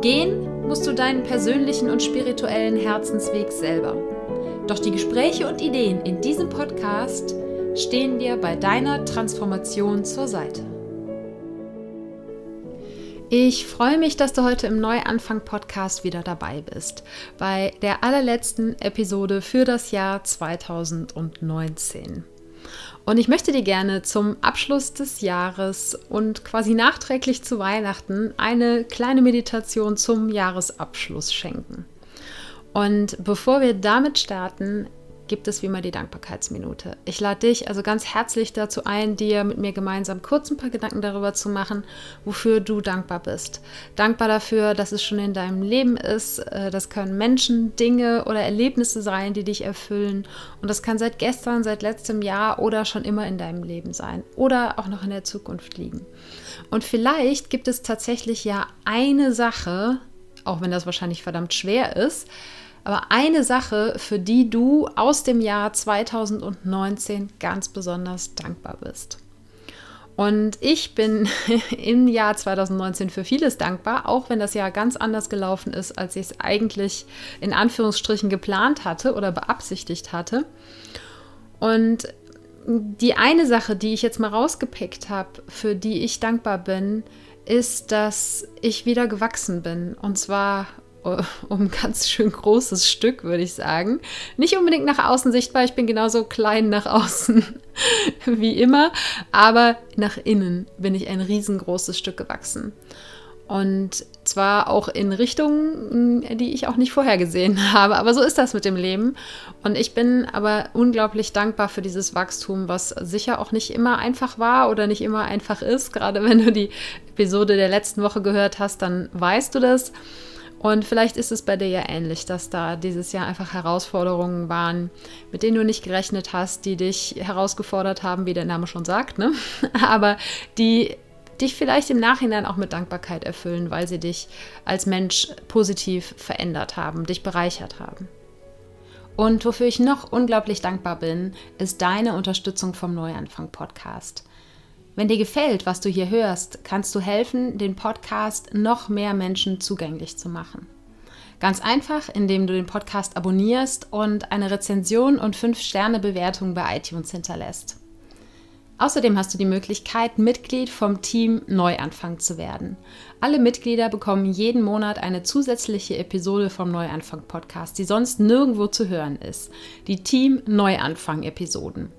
Gehen musst du deinen persönlichen und spirituellen Herzensweg selber. Doch die Gespräche und Ideen in diesem Podcast stehen dir bei deiner Transformation zur Seite. Ich freue mich, dass du heute im Neuanfang-Podcast wieder dabei bist, bei der allerletzten Episode für das Jahr 2019. Und ich möchte dir gerne zum Abschluss des Jahres und quasi nachträglich zu Weihnachten eine kleine Meditation zum Jahresabschluss schenken. Und bevor wir damit starten, gibt es wie immer die Dankbarkeitsminute. Ich lade dich also ganz herzlich dazu ein, dir mit mir gemeinsam kurz ein paar Gedanken darüber zu machen, wofür du dankbar bist. Dankbar dafür, dass es schon in deinem Leben ist. Äh, das können Menschen, Dinge oder Erlebnisse sein, die dich erfüllen. Und das kann seit gestern, seit letztem Jahr oder schon immer in deinem Leben sein oder auch noch in der Zukunft liegen. Und vielleicht gibt es tatsächlich ja eine Sache, auch wenn das wahrscheinlich verdammt schwer ist, aber eine Sache, für die du aus dem Jahr 2019 ganz besonders dankbar bist. Und ich bin im Jahr 2019 für vieles dankbar, auch wenn das Jahr ganz anders gelaufen ist, als ich es eigentlich in Anführungsstrichen geplant hatte oder beabsichtigt hatte. Und die eine Sache, die ich jetzt mal rausgepickt habe, für die ich dankbar bin, ist, dass ich wieder gewachsen bin. Und zwar um ein ganz schön großes Stück, würde ich sagen. Nicht unbedingt nach außen sichtbar, ich bin genauso klein nach außen wie immer, aber nach innen bin ich ein riesengroßes Stück gewachsen. Und zwar auch in Richtungen, die ich auch nicht vorhergesehen habe. Aber so ist das mit dem Leben. Und ich bin aber unglaublich dankbar für dieses Wachstum, was sicher auch nicht immer einfach war oder nicht immer einfach ist. Gerade wenn du die Episode der letzten Woche gehört hast, dann weißt du das. Und vielleicht ist es bei dir ja ähnlich, dass da dieses Jahr einfach Herausforderungen waren, mit denen du nicht gerechnet hast, die dich herausgefordert haben, wie der Name schon sagt, ne? aber die dich vielleicht im Nachhinein auch mit Dankbarkeit erfüllen, weil sie dich als Mensch positiv verändert haben, dich bereichert haben. Und wofür ich noch unglaublich dankbar bin, ist deine Unterstützung vom Neuanfang Podcast. Wenn dir gefällt, was du hier hörst, kannst du helfen, den Podcast noch mehr Menschen zugänglich zu machen. Ganz einfach, indem du den Podcast abonnierst und eine Rezension und 5-Sterne-Bewertung bei iTunes hinterlässt. Außerdem hast du die Möglichkeit, Mitglied vom Team Neuanfang zu werden. Alle Mitglieder bekommen jeden Monat eine zusätzliche Episode vom Neuanfang Podcast, die sonst nirgendwo zu hören ist. Die Team Neuanfang Episoden.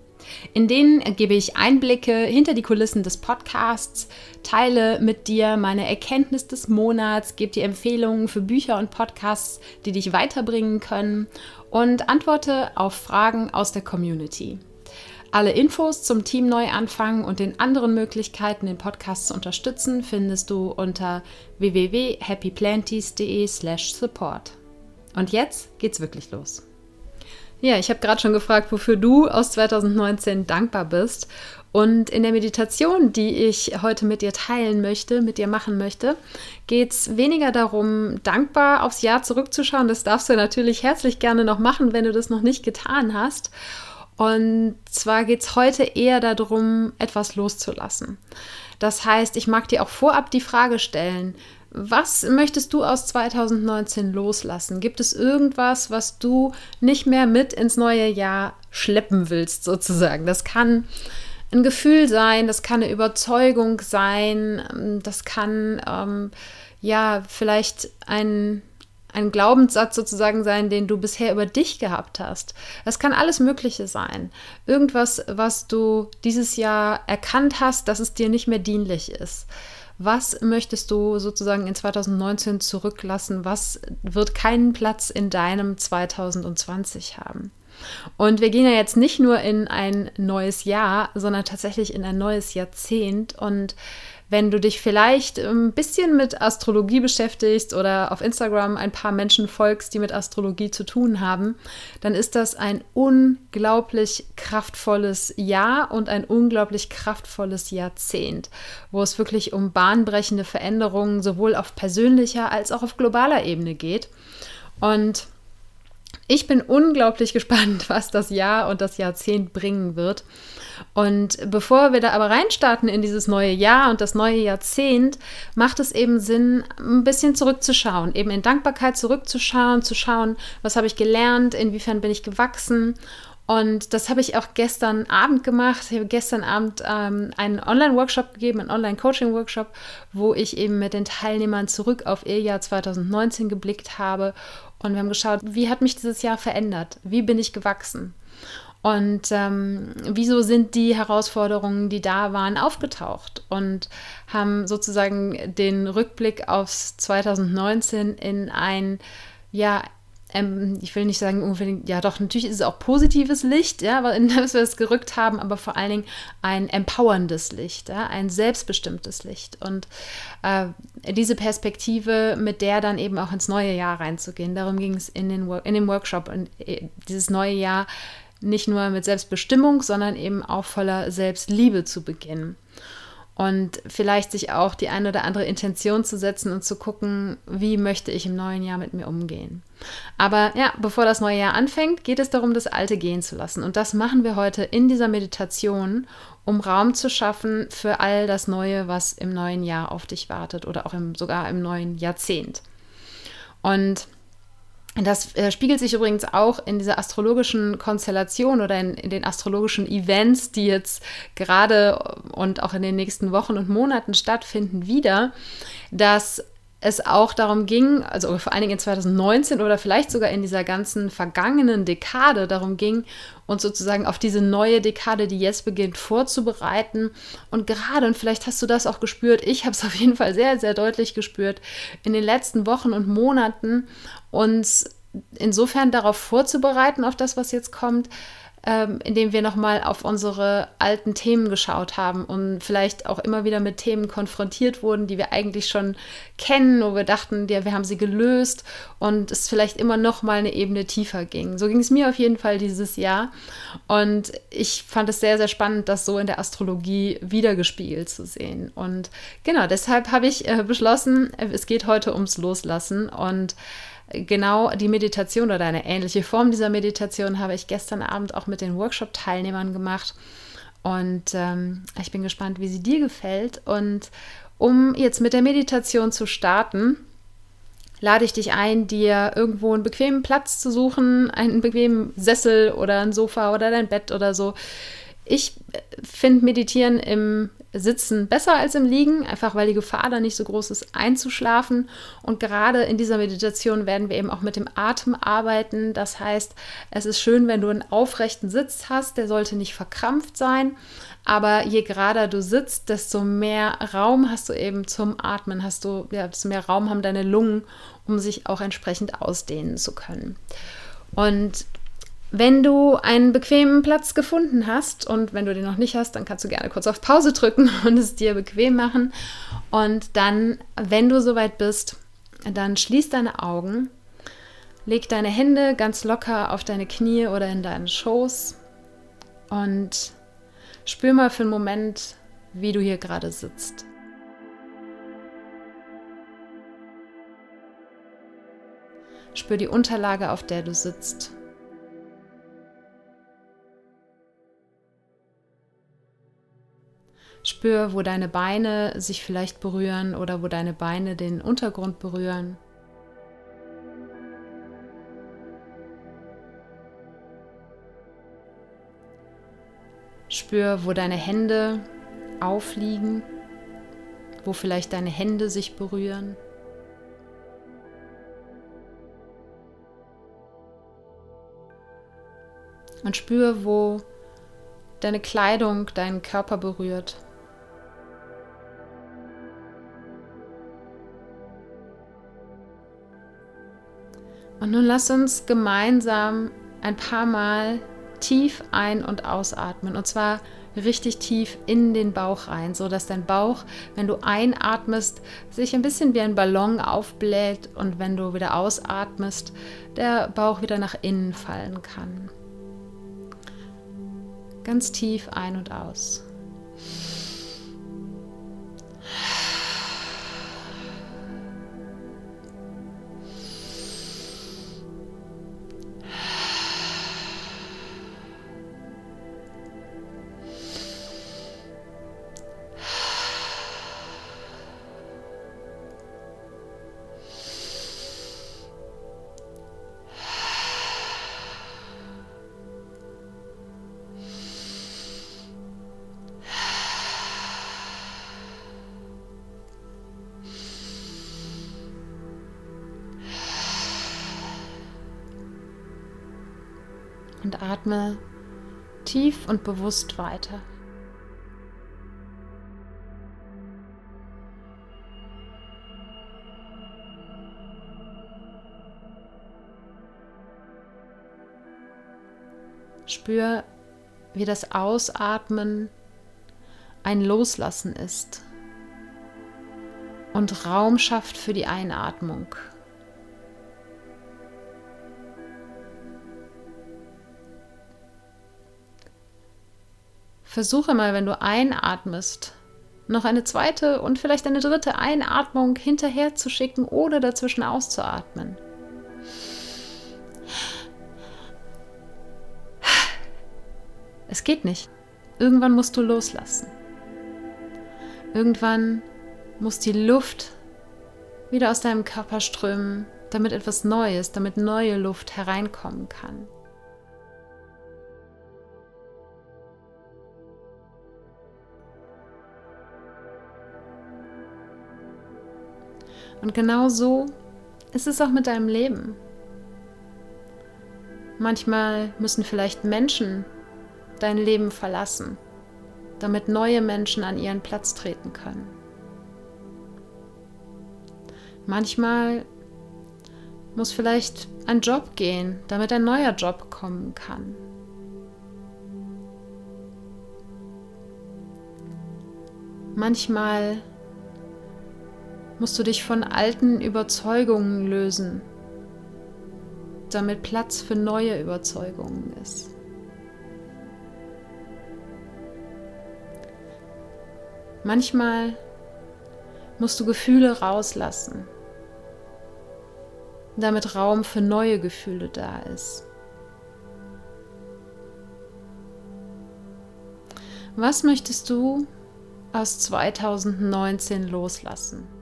In denen gebe ich Einblicke hinter die Kulissen des Podcasts, teile mit dir meine Erkenntnis des Monats, gebe dir Empfehlungen für Bücher und Podcasts, die dich weiterbringen können und antworte auf Fragen aus der Community. Alle Infos zum Team Neuanfang und den anderen Möglichkeiten, den Podcast zu unterstützen, findest du unter www.happyplanties.de/support. Und jetzt geht's wirklich los. Ja, ich habe gerade schon gefragt, wofür du aus 2019 dankbar bist. Und in der Meditation, die ich heute mit dir teilen möchte, mit dir machen möchte, geht es weniger darum, dankbar aufs Jahr zurückzuschauen. Das darfst du natürlich herzlich gerne noch machen, wenn du das noch nicht getan hast. Und zwar geht es heute eher darum, etwas loszulassen. Das heißt, ich mag dir auch vorab die Frage stellen, was möchtest du aus 2019 loslassen? Gibt es irgendwas, was du nicht mehr mit ins neue Jahr schleppen willst, sozusagen? Das kann ein Gefühl sein, das kann eine Überzeugung sein, ähm, das kann ähm, ja vielleicht ein, ein Glaubenssatz sozusagen sein, den du bisher über dich gehabt hast. Das kann alles Mögliche sein. Irgendwas, was du dieses Jahr erkannt hast, dass es dir nicht mehr dienlich ist. Was möchtest du sozusagen in 2019 zurücklassen? Was wird keinen Platz in deinem 2020 haben? Und wir gehen ja jetzt nicht nur in ein neues Jahr, sondern tatsächlich in ein neues Jahrzehnt. Und wenn du dich vielleicht ein bisschen mit Astrologie beschäftigst oder auf Instagram ein paar Menschen folgst, die mit Astrologie zu tun haben, dann ist das ein unglaublich kraftvolles Jahr und ein unglaublich kraftvolles Jahrzehnt, wo es wirklich um bahnbrechende Veränderungen sowohl auf persönlicher als auch auf globaler Ebene geht. Und ich bin unglaublich gespannt, was das Jahr und das Jahrzehnt bringen wird. Und bevor wir da aber reinstarten in dieses neue Jahr und das neue Jahrzehnt, macht es eben Sinn, ein bisschen zurückzuschauen, eben in Dankbarkeit zurückzuschauen, zu schauen, was habe ich gelernt, inwiefern bin ich gewachsen und das habe ich auch gestern Abend gemacht. Ich habe gestern Abend ähm, einen Online-Workshop gegeben, einen Online-Coaching-Workshop, wo ich eben mit den Teilnehmern zurück auf ihr Jahr 2019 geblickt habe. Und wir haben geschaut, wie hat mich dieses Jahr verändert? Wie bin ich gewachsen? Und ähm, wieso sind die Herausforderungen, die da waren, aufgetaucht? Und haben sozusagen den Rückblick aufs 2019 in ein ja, ähm, ich will nicht sagen unbedingt, ja doch, natürlich ist es auch positives Licht, ja, in das wir es gerückt haben, aber vor allen Dingen ein empowerndes Licht, ja, ein selbstbestimmtes Licht. Und äh, diese Perspektive, mit der dann eben auch ins neue Jahr reinzugehen, darum ging es in, in dem Workshop und äh, dieses neue Jahr nicht nur mit Selbstbestimmung, sondern eben auch voller Selbstliebe zu beginnen und vielleicht sich auch die eine oder andere Intention zu setzen und zu gucken, wie möchte ich im neuen Jahr mit mir umgehen. Aber ja, bevor das neue Jahr anfängt, geht es darum, das Alte gehen zu lassen. Und das machen wir heute in dieser Meditation, um Raum zu schaffen für all das Neue, was im neuen Jahr auf dich wartet oder auch im, sogar im neuen Jahrzehnt. Und das äh, spiegelt sich übrigens auch in dieser astrologischen Konstellation oder in, in, den astrologischen Events, die jetzt gerade und auch in den nächsten Wochen und Monaten stattfinden, wieder, dass es auch darum ging, also vor allen Dingen in 2019 oder vielleicht sogar in dieser ganzen vergangenen Dekade darum ging, uns sozusagen auf diese neue Dekade, die jetzt beginnt, vorzubereiten. Und gerade, und vielleicht hast du das auch gespürt, ich habe es auf jeden Fall sehr, sehr deutlich gespürt, in den letzten Wochen und Monaten uns insofern darauf vorzubereiten, auf das, was jetzt kommt, ähm, indem wir nochmal auf unsere alten Themen geschaut haben und vielleicht auch immer wieder mit Themen konfrontiert wurden, die wir eigentlich schon kennen, wo wir dachten, ja, wir haben sie gelöst und es vielleicht immer noch mal eine Ebene tiefer ging. So ging es mir auf jeden Fall dieses Jahr und ich fand es sehr, sehr spannend, das so in der Astrologie wiedergespiegelt zu sehen. Und genau, deshalb habe ich äh, beschlossen, es geht heute ums Loslassen und genau die Meditation oder eine ähnliche Form dieser Meditation habe ich gestern Abend auch mit den Workshop-Teilnehmern gemacht. Und ähm, ich bin gespannt, wie sie dir gefällt. Und um jetzt mit der Meditation zu starten, lade ich dich ein, dir irgendwo einen bequemen Platz zu suchen, einen bequemen Sessel oder ein Sofa oder dein Bett oder so. Ich äh, finde Meditieren im Sitzen besser als im Liegen, einfach weil die Gefahr da nicht so groß ist, einzuschlafen. Und gerade in dieser Meditation werden wir eben auch mit dem Atem arbeiten. Das heißt, es ist schön, wenn du einen aufrechten Sitz hast, der sollte nicht verkrampft sein. Aber je gerader du sitzt, desto mehr Raum hast du eben zum Atmen, hast du, ja, desto mehr Raum haben deine Lungen, um sich auch entsprechend ausdehnen zu können. Und wenn du einen bequemen Platz gefunden hast und wenn du den noch nicht hast, dann kannst du gerne kurz auf Pause drücken und es dir bequem machen. Und dann, wenn du soweit bist, dann schließ deine Augen, leg deine Hände ganz locker auf deine Knie oder in deinen Schoß und spür mal für einen Moment, wie du hier gerade sitzt. Spür die Unterlage, auf der du sitzt. Spür, wo deine Beine sich vielleicht berühren oder wo deine Beine den Untergrund berühren. Spür, wo deine Hände aufliegen, wo vielleicht deine Hände sich berühren. Und spür, wo deine Kleidung deinen Körper berührt. Und nun lass uns gemeinsam ein paar Mal tief ein- und ausatmen. Und zwar richtig tief in den Bauch rein, so dass dein Bauch, wenn du einatmest, sich ein bisschen wie ein Ballon aufbläht und wenn du wieder ausatmest, der Bauch wieder nach innen fallen kann. Ganz tief ein und aus. Atme tief und bewusst weiter. Spür, wie das Ausatmen ein Loslassen ist und Raum schafft für die Einatmung. Versuche mal, wenn du einatmest, noch eine zweite und vielleicht eine dritte Einatmung hinterher zu schicken, ohne dazwischen auszuatmen. Es geht nicht. Irgendwann musst du loslassen. Irgendwann muss die Luft wieder aus deinem Körper strömen, damit etwas Neues, damit neue Luft hereinkommen kann. Und genau so ist es auch mit deinem Leben. Manchmal müssen vielleicht Menschen dein Leben verlassen, damit neue Menschen an ihren Platz treten können. Manchmal muss vielleicht ein Job gehen, damit ein neuer Job kommen kann. Manchmal musst du dich von alten Überzeugungen lösen, damit Platz für neue Überzeugungen ist. Manchmal musst du Gefühle rauslassen, damit Raum für neue Gefühle da ist. Was möchtest du aus 2019 loslassen?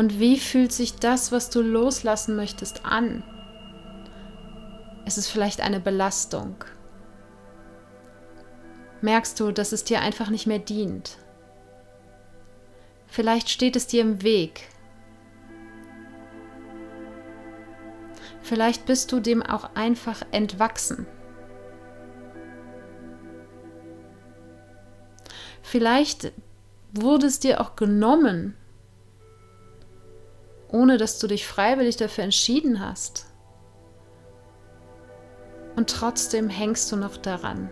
Und wie fühlt sich das, was du loslassen möchtest, an? Ist es vielleicht eine Belastung? Merkst du, dass es dir einfach nicht mehr dient? Vielleicht steht es dir im Weg. Vielleicht bist du dem auch einfach entwachsen. Vielleicht wurde es dir auch genommen ohne dass du dich freiwillig dafür entschieden hast. Und trotzdem hängst du noch daran.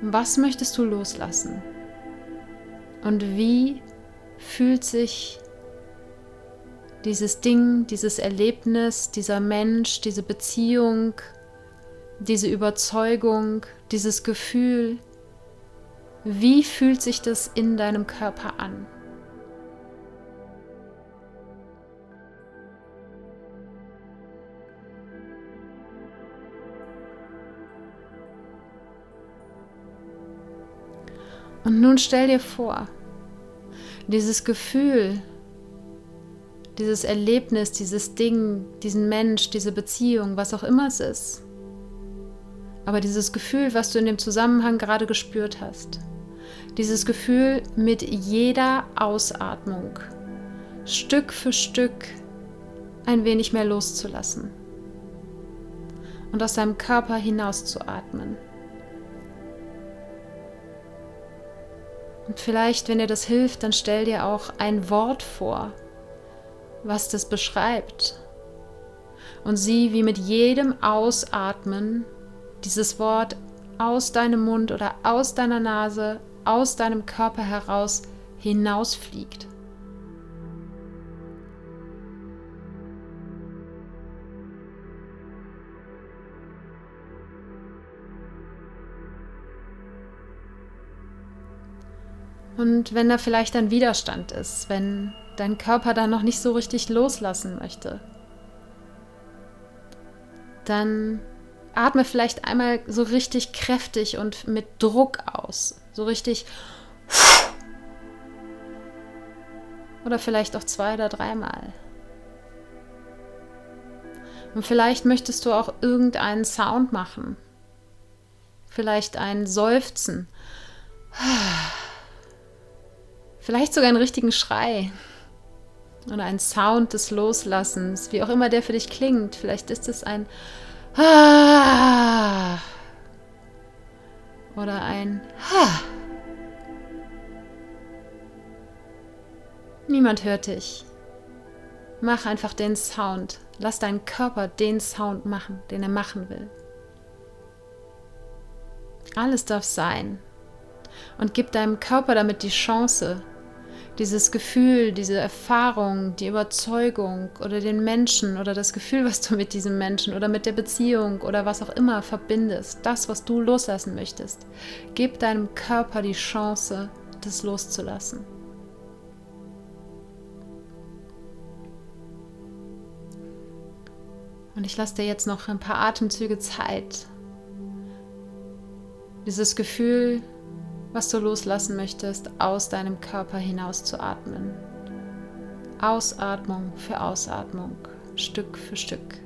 Was möchtest du loslassen? Und wie fühlt sich dieses Ding, dieses Erlebnis, dieser Mensch, diese Beziehung, diese Überzeugung, dieses Gefühl, wie fühlt sich das in deinem Körper an? Und nun stell dir vor, dieses Gefühl, dieses Erlebnis, dieses Ding, diesen Mensch, diese Beziehung, was auch immer es ist. Aber dieses Gefühl, was du in dem Zusammenhang gerade gespürt hast, dieses Gefühl mit jeder Ausatmung Stück für Stück ein wenig mehr loszulassen. und aus deinem Körper hinauszuatmen. Und vielleicht, wenn dir das hilft, dann stell dir auch ein Wort vor, was das beschreibt. Und sieh, wie mit jedem Ausatmen dieses Wort aus deinem Mund oder aus deiner Nase, aus deinem Körper heraus hinausfliegt. Und wenn da vielleicht ein Widerstand ist, wenn dein Körper da noch nicht so richtig loslassen möchte, dann atme vielleicht einmal so richtig kräftig und mit Druck aus. So richtig. Oder vielleicht auch zwei oder dreimal. Und vielleicht möchtest du auch irgendeinen Sound machen. Vielleicht ein Seufzen. Vielleicht sogar einen richtigen Schrei oder einen Sound des Loslassens, wie auch immer der für dich klingt. Vielleicht ist es ein Ah oder ein Ha. Niemand hört dich. Mach einfach den Sound. Lass deinen Körper den Sound machen, den er machen will. Alles darf sein. Und gib deinem Körper damit die Chance, dieses Gefühl, diese Erfahrung, die Überzeugung oder den Menschen oder das Gefühl, was du mit diesem Menschen oder mit der Beziehung oder was auch immer verbindest, das, was du loslassen möchtest, gib deinem Körper die Chance, das loszulassen. Und ich lasse dir jetzt noch ein paar Atemzüge Zeit, dieses Gefühl was du loslassen möchtest, aus deinem Körper hinaus zu atmen. Ausatmung für Ausatmung, Stück für Stück.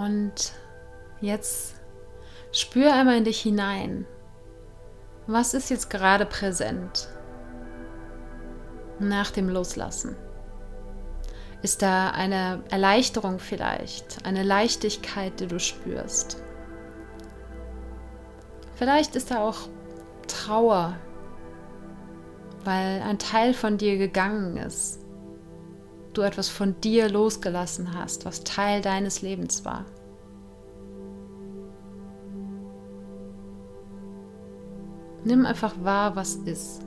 Und jetzt spür einmal in dich hinein. Was ist jetzt gerade präsent nach dem Loslassen? Ist da eine Erleichterung vielleicht, eine Leichtigkeit, die du spürst? Vielleicht ist da auch Trauer, weil ein Teil von dir gegangen ist du etwas von dir losgelassen hast, was Teil deines Lebens war. Nimm einfach wahr, was ist.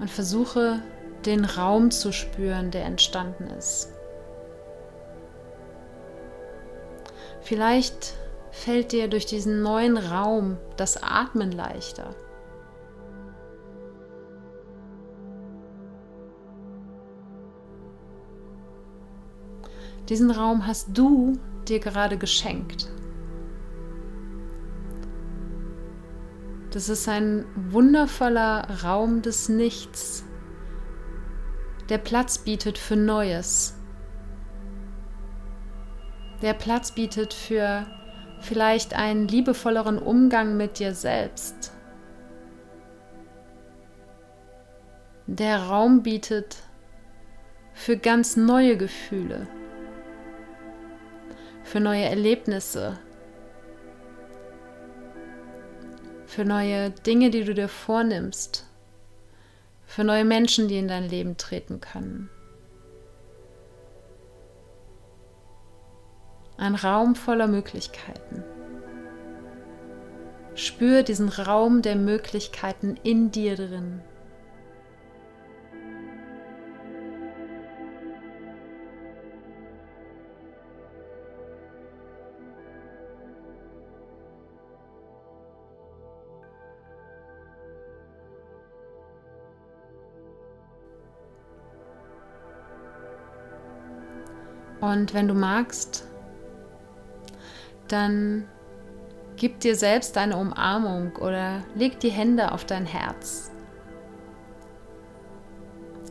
Und versuche den Raum zu spüren, der entstanden ist. Vielleicht fällt dir durch diesen neuen Raum das Atmen leichter. Diesen Raum hast du dir gerade geschenkt. Das ist ein wundervoller Raum des Nichts, der Platz bietet für Neues, der Platz bietet für vielleicht einen liebevolleren Umgang mit dir selbst, der Raum bietet für ganz neue Gefühle, für neue Erlebnisse, für neue Dinge, die du dir vornimmst, für neue Menschen, die in dein Leben treten können. Ein Raum voller Möglichkeiten. Spür diesen Raum der Möglichkeiten in dir drin. Und wenn du magst, dann gib dir selbst eine Umarmung oder leg die Hände auf dein Herz,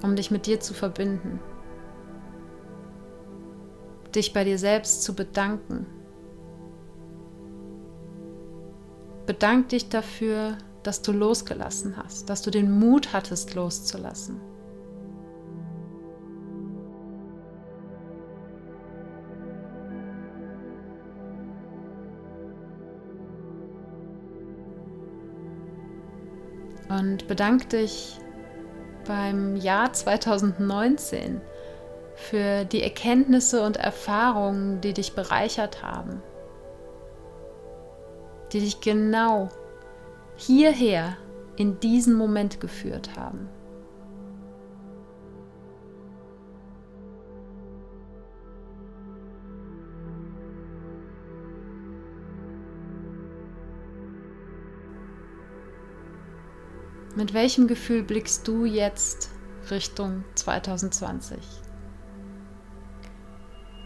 um dich mit dir zu verbinden, dich bei dir selbst zu bedanken. Bedank dich dafür, dass du losgelassen hast, dass du den Mut hattest, loszulassen. Und bedank dich beim Jahr 2019 für die Erkenntnisse und Erfahrungen, die dich bereichert haben, die dich genau hierher in diesen Moment geführt haben. Mit welchem Gefühl blickst du jetzt Richtung 2020?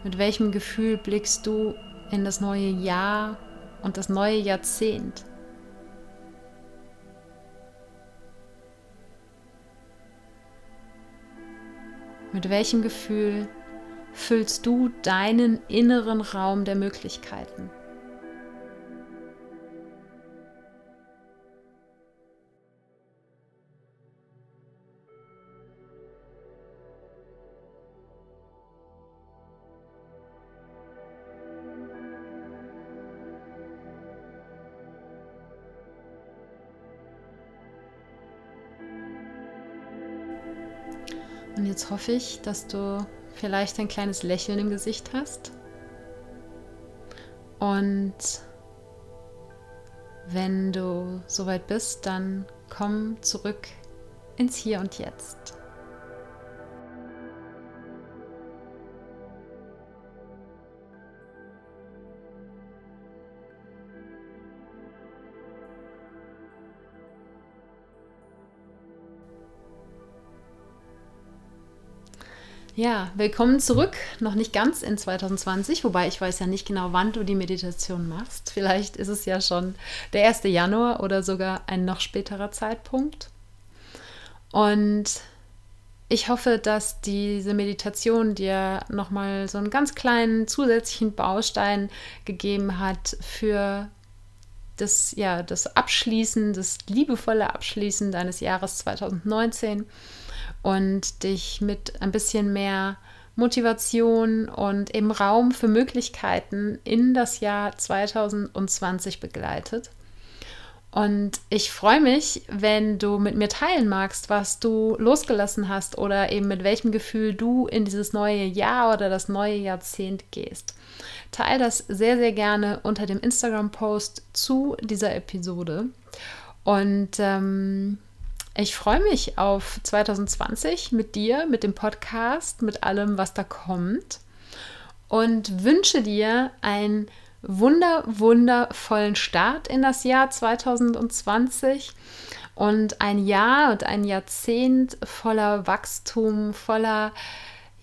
Mit welchem Gefühl blickst du in das neue Jahr und das neue Jahrzehnt? Mit welchem Gefühl füllst du deinen inneren Raum der Möglichkeiten? Jetzt hoffe ich, dass du vielleicht ein kleines Lächeln im Gesicht hast. Und wenn du soweit bist, dann komm zurück ins Hier und Jetzt. Ja, willkommen zurück. Noch nicht ganz in 2020, wobei ich weiß ja nicht genau, wann du die Meditation machst. Vielleicht ist es ja schon der 1. Januar oder sogar ein noch späterer Zeitpunkt. Und ich hoffe, dass diese Meditation dir nochmal so einen ganz kleinen zusätzlichen Baustein gegeben hat für das, ja, das Abschließen, das liebevolle Abschließen deines Jahres 2019 und dich mit ein bisschen mehr Motivation und eben Raum für Möglichkeiten in das Jahr 2020 begleitet. Und ich freue mich, wenn du mit mir teilen magst, was du losgelassen hast oder eben mit welchem Gefühl du in dieses neue Jahr oder das neue Jahrzehnt gehst. Teil das sehr, sehr gerne unter dem Instagram-Post zu dieser Episode. Und ähm, ich freue mich auf 2020 mit dir, mit dem Podcast, mit allem, was da kommt. Und wünsche dir einen wunder, wundervollen Start in das Jahr 2020 und ein Jahr und ein Jahrzehnt voller Wachstum, voller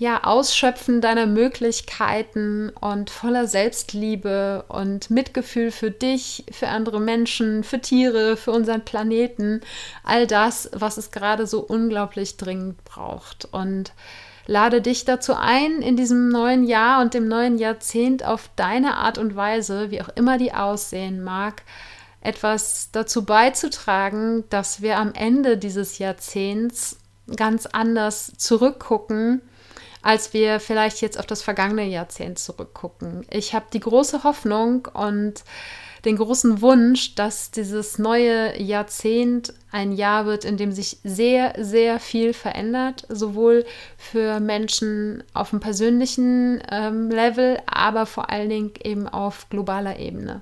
ja, Ausschöpfen deiner Möglichkeiten und voller Selbstliebe und Mitgefühl für dich, für andere Menschen, für Tiere, für unseren Planeten. All das, was es gerade so unglaublich dringend braucht. Und lade dich dazu ein, in diesem neuen Jahr und dem neuen Jahrzehnt auf deine Art und Weise, wie auch immer die aussehen mag, etwas dazu beizutragen, dass wir am Ende dieses Jahrzehnts ganz anders zurückgucken als wir vielleicht jetzt auf das vergangene Jahrzehnt zurückgucken. Ich habe die große Hoffnung und den großen Wunsch, dass dieses neue Jahrzehnt ein Jahr wird, in dem sich sehr, sehr viel verändert, sowohl für Menschen auf dem persönlichen ähm, Level, aber vor allen Dingen eben auf globaler Ebene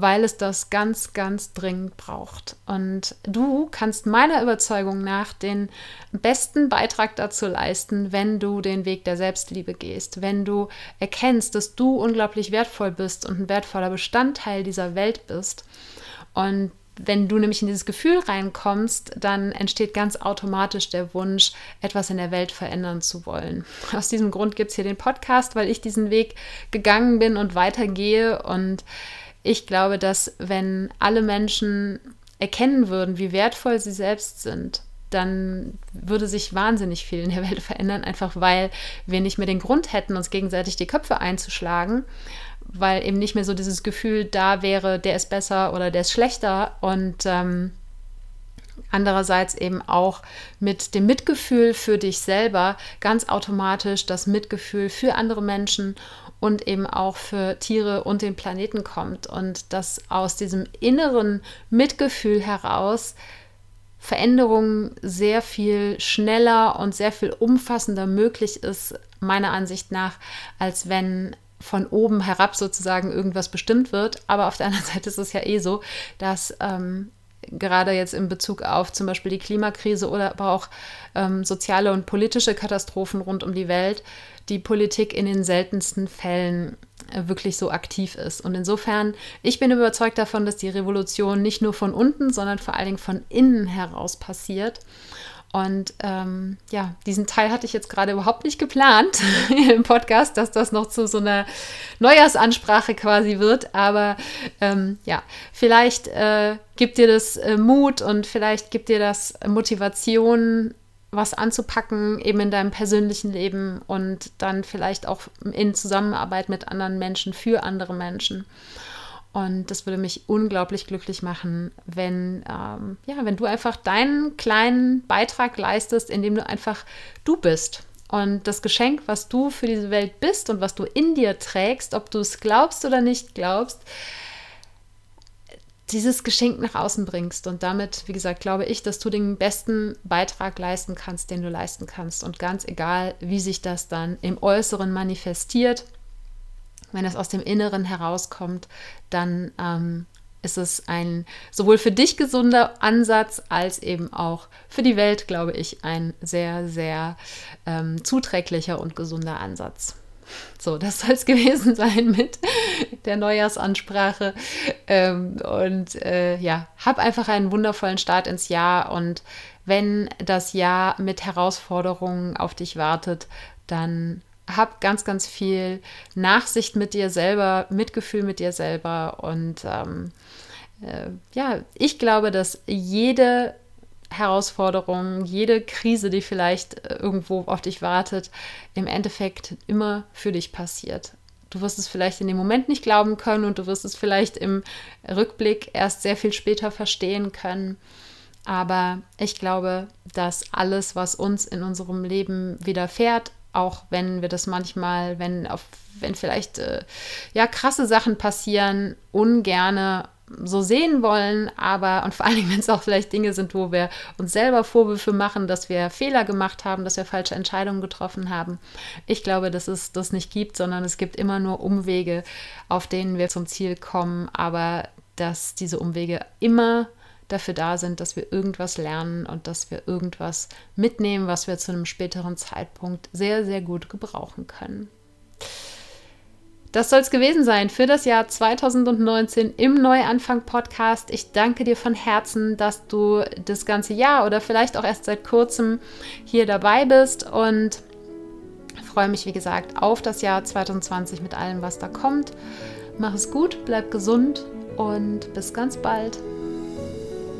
weil es das ganz, ganz dringend braucht. Und du kannst meiner Überzeugung nach den besten Beitrag dazu leisten, wenn du den Weg der Selbstliebe gehst, wenn du erkennst, dass du unglaublich wertvoll bist und ein wertvoller Bestandteil dieser Welt bist. Und wenn du nämlich in dieses Gefühl reinkommst, dann entsteht ganz automatisch der Wunsch, etwas in der Welt verändern zu wollen. Aus diesem Grund gibt es hier den Podcast, weil ich diesen Weg gegangen bin und weitergehe und ich glaube, dass wenn alle Menschen erkennen würden, wie wertvoll sie selbst sind, dann würde sich wahnsinnig viel in der Welt verändern, einfach weil wir nicht mehr den Grund hätten, uns gegenseitig die Köpfe einzuschlagen, weil eben nicht mehr so dieses Gefühl da wäre, der ist besser oder der ist schlechter. Und ähm, andererseits eben auch mit dem Mitgefühl für dich selber ganz automatisch das Mitgefühl für andere Menschen und eben auch für Tiere und den Planeten kommt und dass aus diesem inneren Mitgefühl heraus Veränderung sehr viel schneller und sehr viel umfassender möglich ist, meiner Ansicht nach, als wenn von oben herab sozusagen irgendwas bestimmt wird. Aber auf der anderen Seite ist es ja eh so, dass ähm, gerade jetzt in Bezug auf zum Beispiel die Klimakrise oder aber auch ähm, soziale und politische Katastrophen rund um die Welt, die Politik in den seltensten Fällen äh, wirklich so aktiv ist. Und insofern, ich bin überzeugt davon, dass die Revolution nicht nur von unten, sondern vor allen Dingen von innen heraus passiert. Und ähm, ja, diesen Teil hatte ich jetzt gerade überhaupt nicht geplant im Podcast, dass das noch zu so einer Neujahrsansprache quasi wird. Aber ähm, ja, vielleicht äh, gibt dir das äh, Mut und vielleicht gibt dir das Motivation, was anzupacken, eben in deinem persönlichen Leben und dann vielleicht auch in Zusammenarbeit mit anderen Menschen, für andere Menschen. Und das würde mich unglaublich glücklich machen, wenn, ähm, ja, wenn du einfach deinen kleinen Beitrag leistest, indem du einfach du bist. Und das Geschenk, was du für diese Welt bist und was du in dir trägst, ob du es glaubst oder nicht glaubst, dieses Geschenk nach außen bringst. Und damit, wie gesagt, glaube ich, dass du den besten Beitrag leisten kannst, den du leisten kannst. Und ganz egal, wie sich das dann im Äußeren manifestiert, wenn es aus dem Inneren herauskommt, dann ähm, ist es ein sowohl für dich gesunder Ansatz als eben auch für die Welt, glaube ich, ein sehr, sehr ähm, zuträglicher und gesunder Ansatz. So, das soll es gewesen sein mit der Neujahrsansprache. Ähm, und äh, ja, hab einfach einen wundervollen Start ins Jahr. Und wenn das Jahr mit Herausforderungen auf dich wartet, dann hab ganz, ganz viel Nachsicht mit dir selber, Mitgefühl mit dir selber. Und ähm, äh, ja, ich glaube, dass jede Herausforderung, jede Krise, die vielleicht äh, irgendwo auf dich wartet, im Endeffekt immer für dich passiert. Du wirst es vielleicht in dem Moment nicht glauben können und du wirst es vielleicht im Rückblick erst sehr viel später verstehen können. Aber ich glaube, dass alles, was uns in unserem Leben widerfährt, auch wenn wir das manchmal, wenn auf, wenn vielleicht äh, ja krasse Sachen passieren, ungerne so sehen wollen, aber und vor allen Dingen, wenn es auch vielleicht Dinge sind, wo wir uns selber Vorwürfe machen, dass wir Fehler gemacht haben, dass wir falsche Entscheidungen getroffen haben. Ich glaube, dass es das nicht gibt, sondern es gibt immer nur Umwege, auf denen wir zum Ziel kommen, aber dass diese Umwege immer dafür da sind, dass wir irgendwas lernen und dass wir irgendwas mitnehmen, was wir zu einem späteren Zeitpunkt sehr, sehr gut gebrauchen können. Das soll es gewesen sein für das Jahr 2019 im Neuanfang-Podcast. Ich danke dir von Herzen, dass du das ganze Jahr oder vielleicht auch erst seit kurzem hier dabei bist und freue mich, wie gesagt, auf das Jahr 2020 mit allem, was da kommt. Mach es gut, bleib gesund und bis ganz bald.